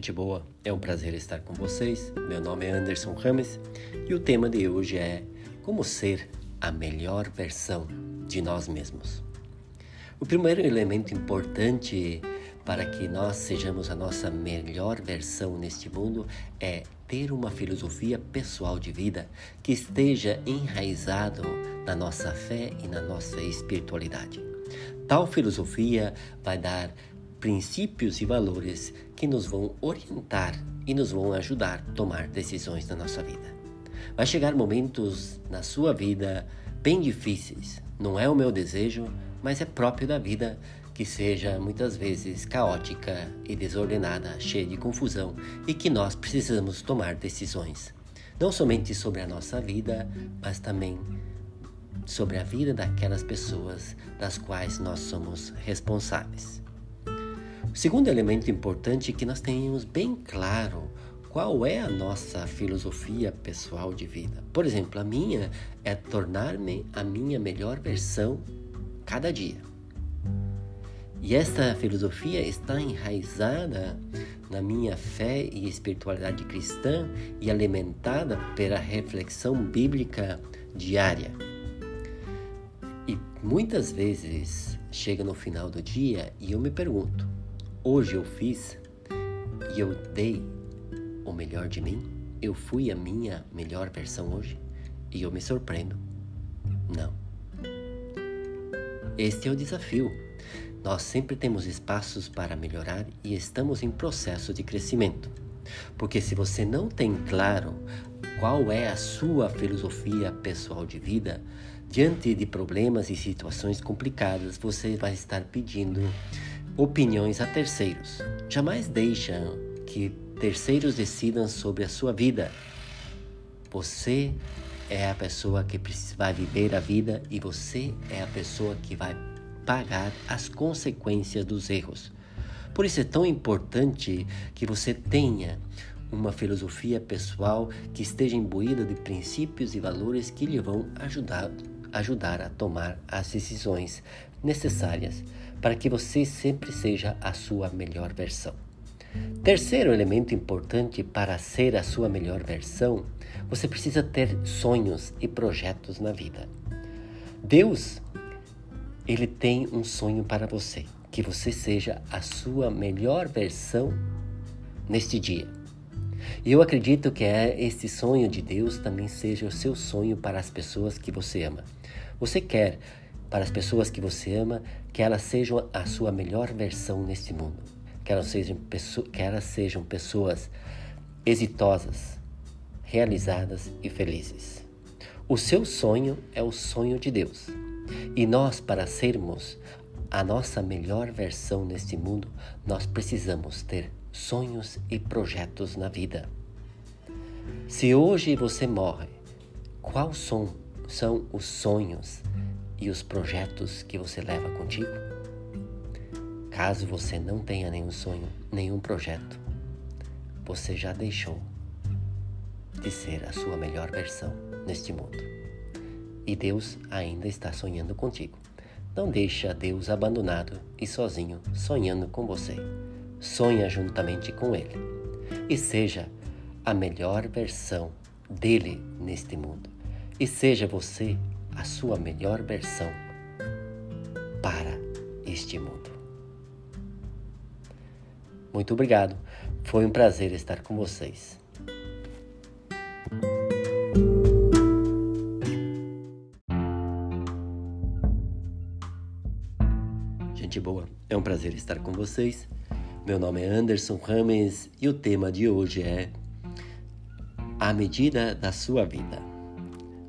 Gente boa, é um prazer estar com vocês. Meu nome é Anderson Rames e o tema de hoje é como ser a melhor versão de nós mesmos. O primeiro elemento importante para que nós sejamos a nossa melhor versão neste mundo é ter uma filosofia pessoal de vida que esteja enraizado na nossa fé e na nossa espiritualidade. Tal filosofia vai dar princípios e valores que nos vão orientar e nos vão ajudar a tomar decisões na nossa vida. Vai chegar momentos na sua vida bem difíceis. Não é o meu desejo, mas é próprio da vida que seja muitas vezes caótica e desordenada, cheia de confusão e que nós precisamos tomar decisões, não somente sobre a nossa vida, mas também sobre a vida daquelas pessoas das quais nós somos responsáveis. O segundo elemento importante é que nós tenhamos bem claro qual é a nossa filosofia pessoal de vida. Por exemplo, a minha é tornar-me a minha melhor versão cada dia. E essa filosofia está enraizada na minha fé e espiritualidade cristã e alimentada pela reflexão bíblica diária. E muitas vezes chega no final do dia e eu me pergunto: Hoje eu fiz e eu dei o melhor de mim? Eu fui a minha melhor versão hoje? E eu me surpreendo. Não. Este é o desafio. Nós sempre temos espaços para melhorar e estamos em processo de crescimento. Porque se você não tem claro qual é a sua filosofia pessoal de vida, diante de problemas e situações complicadas, você vai estar pedindo opiniões a terceiros. Jamais deixam que terceiros decidam sobre a sua vida. Você é a pessoa que vai viver a vida e você é a pessoa que vai pagar as consequências dos erros. Por isso é tão importante que você tenha uma filosofia pessoal que esteja imbuída de princípios e valores que lhe vão ajudar, ajudar a tomar as decisões necessárias para que você sempre seja a sua melhor versão. Terceiro elemento importante para ser a sua melhor versão, você precisa ter sonhos e projetos na vida. Deus, ele tem um sonho para você, que você seja a sua melhor versão neste dia. E eu acredito que é esse sonho de Deus também seja o seu sonho para as pessoas que você ama. Você quer para as pessoas que você ama, que elas sejam a sua melhor versão neste mundo. Que elas sejam, que elas sejam pessoas exitosas, realizadas e felizes. O seu sonho é o sonho de Deus. E nós, para sermos a nossa melhor versão neste mundo, nós precisamos ter sonhos e projetos na vida. Se hoje você morre, quais são, são os sonhos e os projetos que você leva contigo? Caso você não tenha nenhum sonho, nenhum projeto, você já deixou de ser a sua melhor versão neste mundo. E Deus ainda está sonhando contigo. Não deixa Deus abandonado e sozinho sonhando com você. Sonha juntamente com Ele e seja a melhor versão dele neste mundo. E seja você a sua melhor versão para este mundo. Muito obrigado. Foi um prazer estar com vocês. Gente boa, é um prazer estar com vocês. Meu nome é Anderson Rames e o tema de hoje é A medida da sua vida.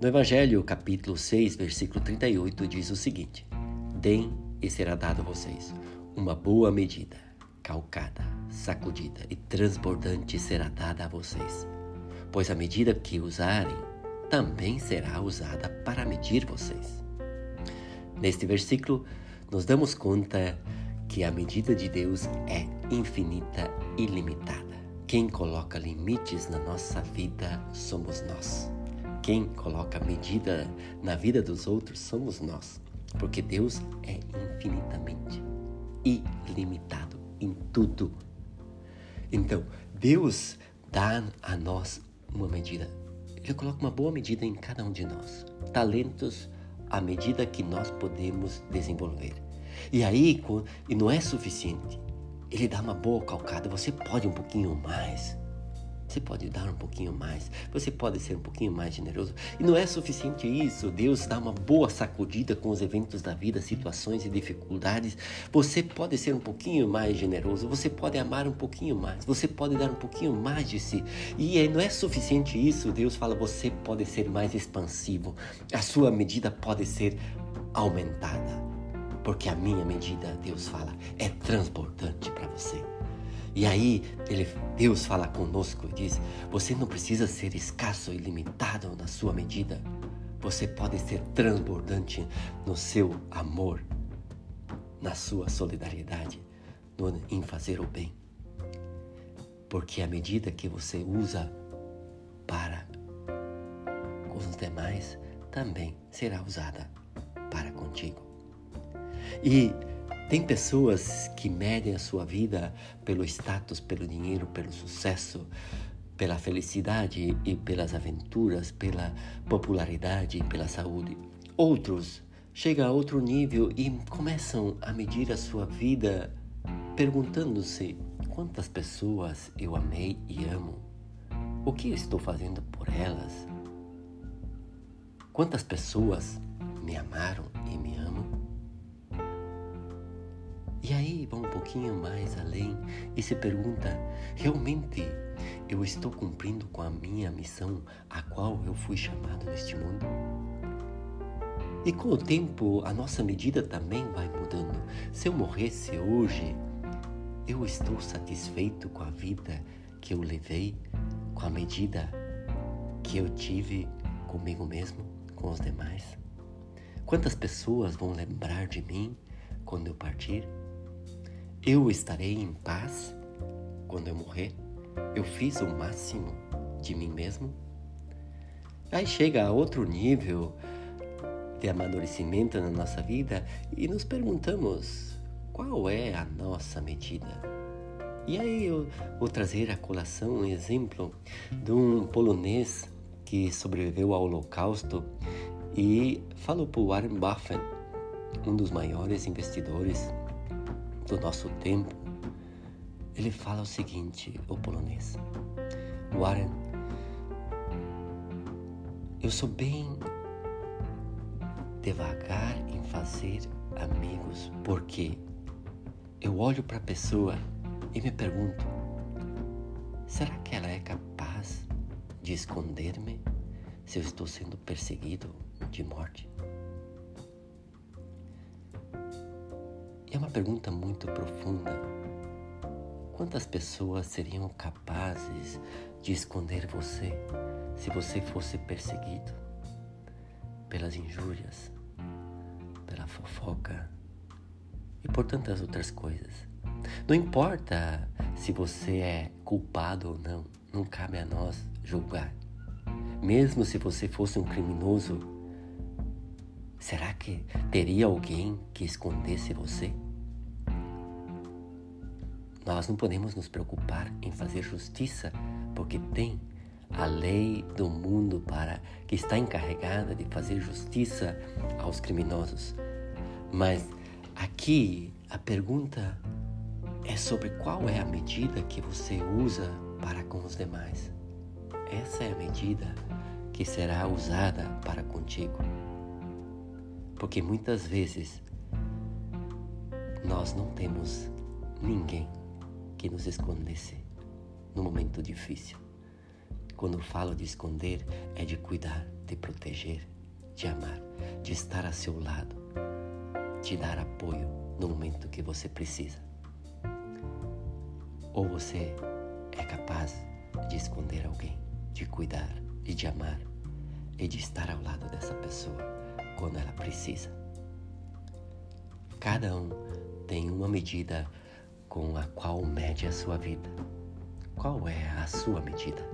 No Evangelho, capítulo 6, versículo 38, diz o seguinte: Deem e será dado a vocês uma boa medida, calcada, sacudida e transbordante será dada a vocês. Pois a medida que usarem também será usada para medir vocês. Neste versículo, nos damos conta que a medida de Deus é infinita e limitada. Quem coloca limites na nossa vida somos nós. Quem coloca medida na vida dos outros somos nós, porque Deus é infinitamente ilimitado em tudo. Então, Deus dá a nós uma medida. Ele coloca uma boa medida em cada um de nós. Talentos à medida que nós podemos desenvolver. E aí, e não é suficiente. Ele dá uma boa calcada. Você pode um pouquinho mais. Você pode dar um pouquinho mais, você pode ser um pouquinho mais generoso. E não é suficiente isso. Deus dá uma boa sacudida com os eventos da vida, situações e dificuldades. Você pode ser um pouquinho mais generoso, você pode amar um pouquinho mais, você pode dar um pouquinho mais de si. E não é suficiente isso. Deus fala, você pode ser mais expansivo. A sua medida pode ser aumentada. Porque a minha medida, Deus fala, é transbordante para você. E aí ele, Deus fala conosco e diz: você não precisa ser escasso e limitado na sua medida. Você pode ser transbordante no seu amor, na sua solidariedade, no, em fazer o bem. Porque a medida que você usa para os demais também será usada para contigo. E tem pessoas que medem a sua vida pelo status, pelo dinheiro, pelo sucesso, pela felicidade e pelas aventuras, pela popularidade e pela saúde. Outros chegam a outro nível e começam a medir a sua vida perguntando-se quantas pessoas eu amei e amo. O que estou fazendo por elas? Quantas pessoas me amaram e me amam? E aí vão um pouquinho mais além e se pergunta: realmente eu estou cumprindo com a minha missão a qual eu fui chamado neste mundo? E com o tempo a nossa medida também vai mudando. Se eu morresse hoje, eu estou satisfeito com a vida que eu levei, com a medida que eu tive comigo mesmo, com os demais? Quantas pessoas vão lembrar de mim quando eu partir? Eu estarei em paz quando eu morrer? Eu fiz o máximo de mim mesmo? Aí chega a outro nível de amadurecimento na nossa vida e nos perguntamos qual é a nossa medida. E aí eu vou trazer a colação um exemplo de um polonês que sobreviveu ao Holocausto e falou para Warren Buffett, um dos maiores investidores do nosso tempo, ele fala o seguinte, o polonês: Warren, eu sou bem devagar em fazer amigos, porque eu olho para a pessoa e me pergunto: será que ela é capaz de esconder-me se eu estou sendo perseguido de morte? Pergunta muito profunda. Quantas pessoas seriam capazes de esconder você se você fosse perseguido pelas injúrias, pela fofoca e por tantas outras coisas? Não importa se você é culpado ou não, não cabe a nós julgar. Mesmo se você fosse um criminoso, Será que teria alguém que escondesse você? Nós não podemos nos preocupar em fazer justiça, porque tem a lei do mundo para que está encarregada de fazer justiça aos criminosos. Mas aqui a pergunta é sobre qual é a medida que você usa para com os demais. Essa é a medida que será usada para contigo. Porque muitas vezes nós não temos ninguém que nos escondesse no momento difícil. Quando falo de esconder, é de cuidar, de proteger, de amar, de estar a seu lado, de dar apoio no momento que você precisa. Ou você é capaz de esconder alguém, de cuidar e de amar e de estar ao lado dessa pessoa quando ela precisa. Cada um tem uma medida com a qual mede a sua vida. Qual é a sua medida?